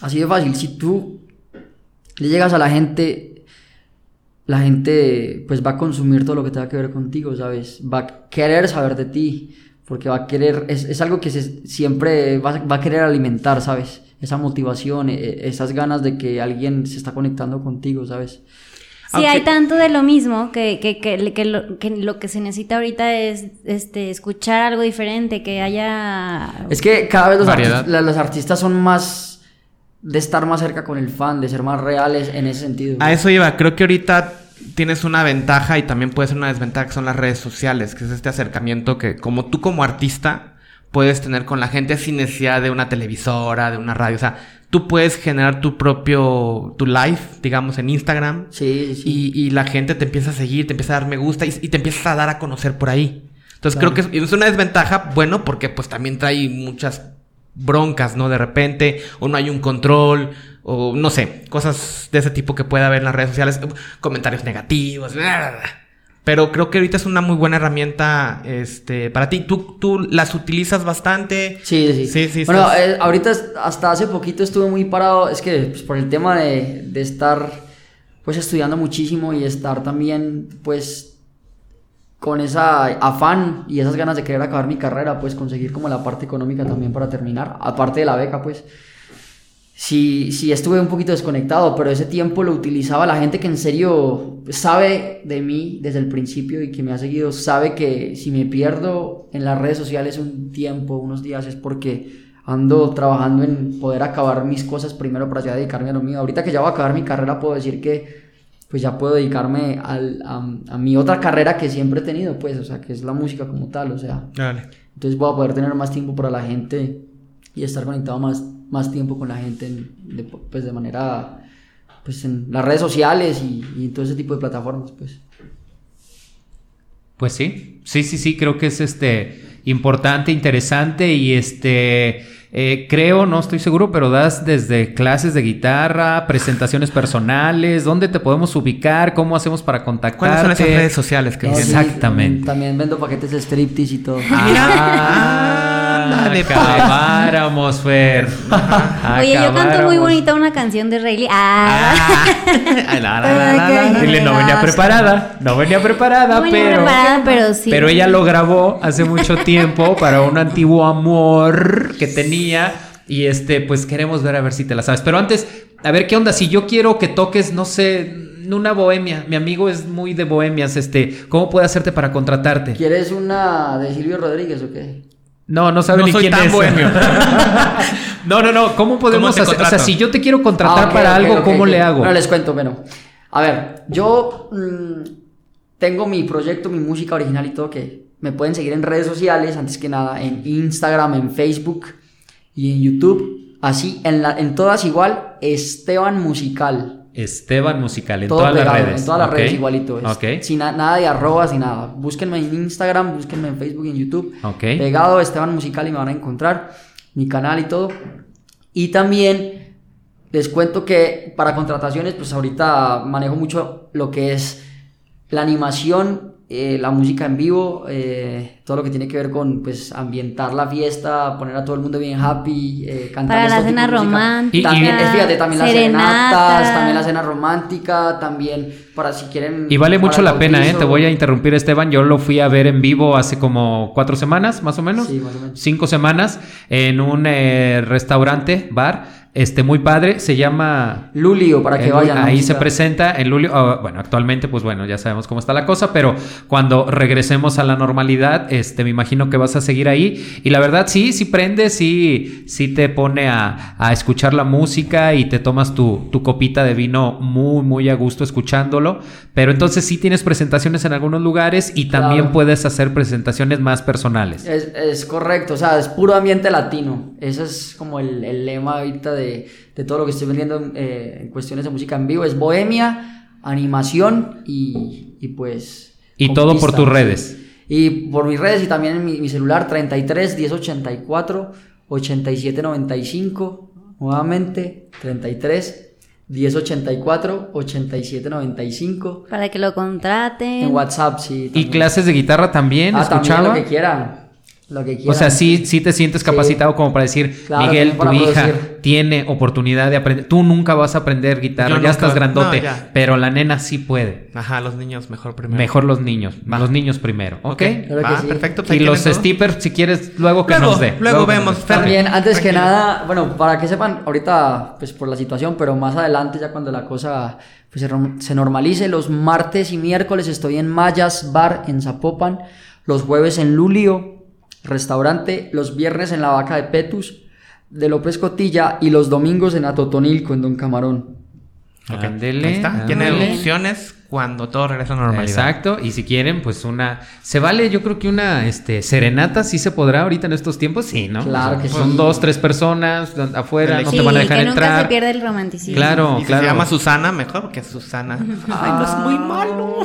así de fácil, si tú le llegas a la gente, la gente pues va a consumir todo lo que tenga que ver contigo, ¿sabes? Va a querer saber de ti, porque va a querer, es, es algo que se- siempre va, va a querer alimentar, ¿sabes? Esa motivación, eh, esas ganas de que alguien se está conectando contigo, ¿sabes? Sí, Aunque- hay tanto de lo mismo que, que, que, que lo, que lo que se necesita ahorita es este escuchar algo diferente, que haya... Es que cada vez los, Variedad. artis- la- los artistas son más de estar más cerca con el fan, de ser más reales en ese sentido. A eso iba, creo que ahorita tienes una ventaja y también puede ser una desventaja que son las redes sociales, que es este acercamiento que como tú como artista puedes tener con la gente sin necesidad de una televisora, de una radio, o sea, tú puedes generar tu propio, tu live, digamos, en Instagram Sí, sí, y, y la gente te empieza a seguir, te empieza a dar me gusta y, y te empiezas a dar a conocer por ahí. Entonces Claro. creo que es, es una desventaja, bueno, porque pues también trae muchas broncas, ¿no? De repente, o no hay un control, o no sé, cosas de ese tipo que puede haber en las redes sociales, comentarios negativos, bla, bla, bla. Pero creo que ahorita es una muy buena herramienta este, para ti. ¿Tú, tú las utilizas bastante. Sí, sí, Sí, sí, Bueno, estás- eh, ahorita hasta hace poquito estuve muy parado, es que pues, por el tema de, de estar pues estudiando muchísimo y estar también pues con esa afán y esas ganas de querer acabar mi carrera, pues conseguir como la parte económica también para terminar, aparte de la beca, pues. Sí, sí estuve un poquito desconectado, pero ese tiempo lo utilizaba la gente que en serio sabe de mí desde el principio y que me ha seguido, sabe que si me pierdo en las redes sociales un tiempo, unos días, es porque ando trabajando en poder acabar mis cosas primero para ya dedicarme a lo mío. Ahorita que ya voy a acabar mi carrera puedo decir que pues ya puedo dedicarme al- a, a mi otra carrera que siempre he tenido, pues, o sea, que es la música como tal, o sea, Dale. entonces voy a poder tener más tiempo para la gente y estar conectado más, más tiempo con la gente en- de, pues de manera pues en las redes sociales y, y en todo ese tipo de plataformas pues Pues sí, sí, sí, sí, creo que es este importante, interesante y este eh, creo, no estoy seguro, pero das desde clases de guitarra, presentaciones personales, ¿dónde te podemos ubicar? ¿Cómo hacemos para contactarte? ¿Cuáles son esas redes sociales que No, sí? Exactamente. también vendo paquetes de striptease y todo Ah, Ándale, pues. acabáramos, Fer. Oye, yo canto muy bonita una canción de Rayleigh. Ah. Dile, no venía preparada, no venía preparada, No venía pero... preparada, pero sí. Pero ella lo grabó hace mucho tiempo para un antiguo amor que tenía. Y este, pues queremos ver a ver si te la sabes. Pero antes, a ver qué onda. Si yo quiero que toques, no sé, una bohemia. Mi amigo es muy de bohemias. Este, ¿cómo puede hacerte para contratarte? ¿quieres una de Silvio Rodríguez o qué? No, no sabe No ni soy quién tan es. bohemio. no, no, no. ¿Cómo podemos hacer? O sea, si yo te quiero contratar Ah, para algo, ¿cómo le hago? Bueno, les cuento, bueno. A ver, yo mm, tengo mi proyecto, mi música original y todo que me pueden seguir en redes sociales, antes que nada en Instagram, en Facebook y en YouTube. Así, en, la- en todas igual, Esteban Musical. Esteban Musical, en Todo todas pegado, las redes. En todas las Ok. redes igualito. es. Ok. Sin na- nada de arrobas ni nada. Búsquenme en Instagram, búsquenme en Facebook y en YouTube. Ok. Pegado Esteban Musical y me van a encontrar. Mi canal y todo. Y también les cuento que para contrataciones, pues ahorita manejo mucho lo que es la animación, eh, la música en vivo, eh, todo lo que tiene que ver con pues ambientar la fiesta, poner a todo el mundo bien happy, eh, cantar Para la cena romántica. También, es, fíjate, también las serenata. serenatas, también la cena romántica, también para si quieren. Y vale mucho la pena, ¿eh? Te voy a interrumpir, Esteban. Yo lo fui a ver en vivo hace como cuatro semanas, más o menos. Sí, más o menos. Cinco semanas, en un eh, restaurante, bar, este, muy padre. Se llama... Lulio, para que el- vayan. ahí se presenta en Lulio. ah, bueno, actualmente, pues bueno, ya sabemos cómo está la cosa, pero cuando regresemos a la normalidad, este, me imagino que vas a seguir ahí. Y la verdad, sí, sí prende, sí, sí te pone a, a escuchar la música y te tomas tu, tu copita de vino muy, muy a gusto escuchándolo. Pero entonces sí tienes presentaciones en algunos lugares y también Claro. puedes hacer presentaciones más personales. Es, es correcto, o sea, es puro ambiente latino. Ese es como el, el lema ahorita de, de todo lo que estoy vendiendo eh, en cuestiones de música en vivo. Es bohemia, animación y, y pues... Y todo por tus redes. Y por mis redes y también en mi, mi celular 33 1084 87 95. Nuevamente 33 1084 87 95. Para que lo contraten. En WhatsApp, sí. Y también. clases de guitarra también, Ah, también escuchaba. lo que quieran. Lo que O quieran. sea, sí, sí te sientes Sí. capacitado como para decir, Claro, Miguel, tu hija producir. tiene oportunidad de aprender. Tú nunca vas a aprender guitarra, Yo ya nunca. estás grandote, No, ya. pero la nena sí puede. Ajá, los niños mejor primero. Mejor los niños, Va. los niños primero, ¿ok? Ok. Claro que Va, sí. perfecto. Y los todo. steppers, si quieres, luego que Luego, nos dé. luego que nos vemos. También, antes que nada, bueno, para que sepan, ahorita, pues por la situación, pero más adelante, ya cuando la cosa pues, se normalice, los martes y miércoles estoy en Mayas Bar en Zapopan, los jueves en Lulio, restaurante, los viernes en La Vaca de Petus, de López Cotilla y los domingos en Atotonilco, en Don Camarón. Ok, Ándele, Ahí está. Tiene ándele. opciones cuando todo regresa a la normalidad. Exacto, y si quieren, pues una... ¿Se vale? Yo creo que una este, serenata sí se podrá ahorita en estos tiempos, sí, ¿no? Claro O sea, que Son sí. dos, tres personas afuera, no te van a dejar que nunca entrar. se pierde el romanticismo. Claro, Y si claro. se llama Susana, mejor porque Susana. Ay, no es muy malo.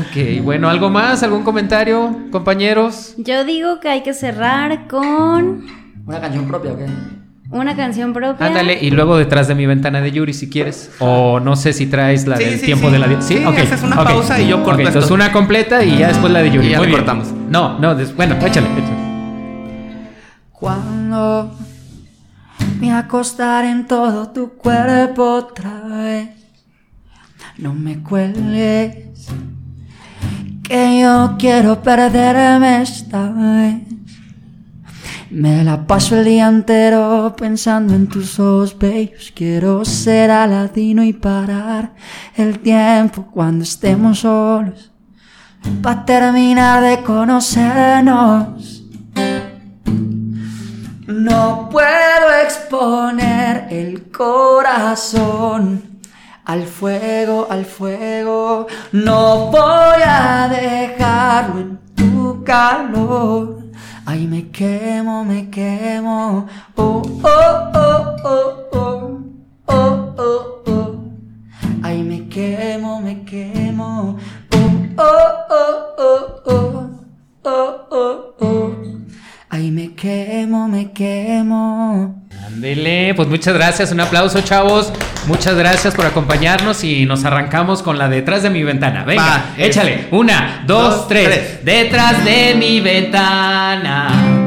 Ok, bueno, ¿algo más? ¿Algún comentario, compañeros? Yo digo que hay que cerrar con ¿Una canción propia o qué? Una canción propia. Ándale, y luego detrás de mi ventana de Yuri, si quieres. O no sé si traes la Sí, del sí, tiempo sí. de la... Sí, Sí, ok. haces una ok. pausa y yo corto Ok, entonces esto. una completa y ya después la de Yuri. Y ya Muy bien. cortamos. No, no, des- bueno, échale, échale. Cuando me acostaré en todo tu cuerpo otra vez, no me cuelgues, que yo quiero perderme esta vez. Me la paso el día entero pensando en tus ojos bellos. Quiero ser aladino y parar el tiempo cuando estemos solos. Pa' terminar de conocernos. No puedo exponer el corazón al fuego, al fuego. No voy a dejarlo en tu calor. Ay, me quemo, me quemo. Oh, oh, oh, oh, oh. Oh, oh, oh. Ay, me quemo, me quemo. Oh, oh, oh, oh, oh. Oh, oh, oh. Ay, me quemo, me quemo. Ándele, pues muchas gracias, un aplauso chavos, muchas gracias por acompañarnos y nos arrancamos con la detrás de mi ventana. Venga, Va, échale, una, dos, dos, tres. tres. Detrás de mi ventana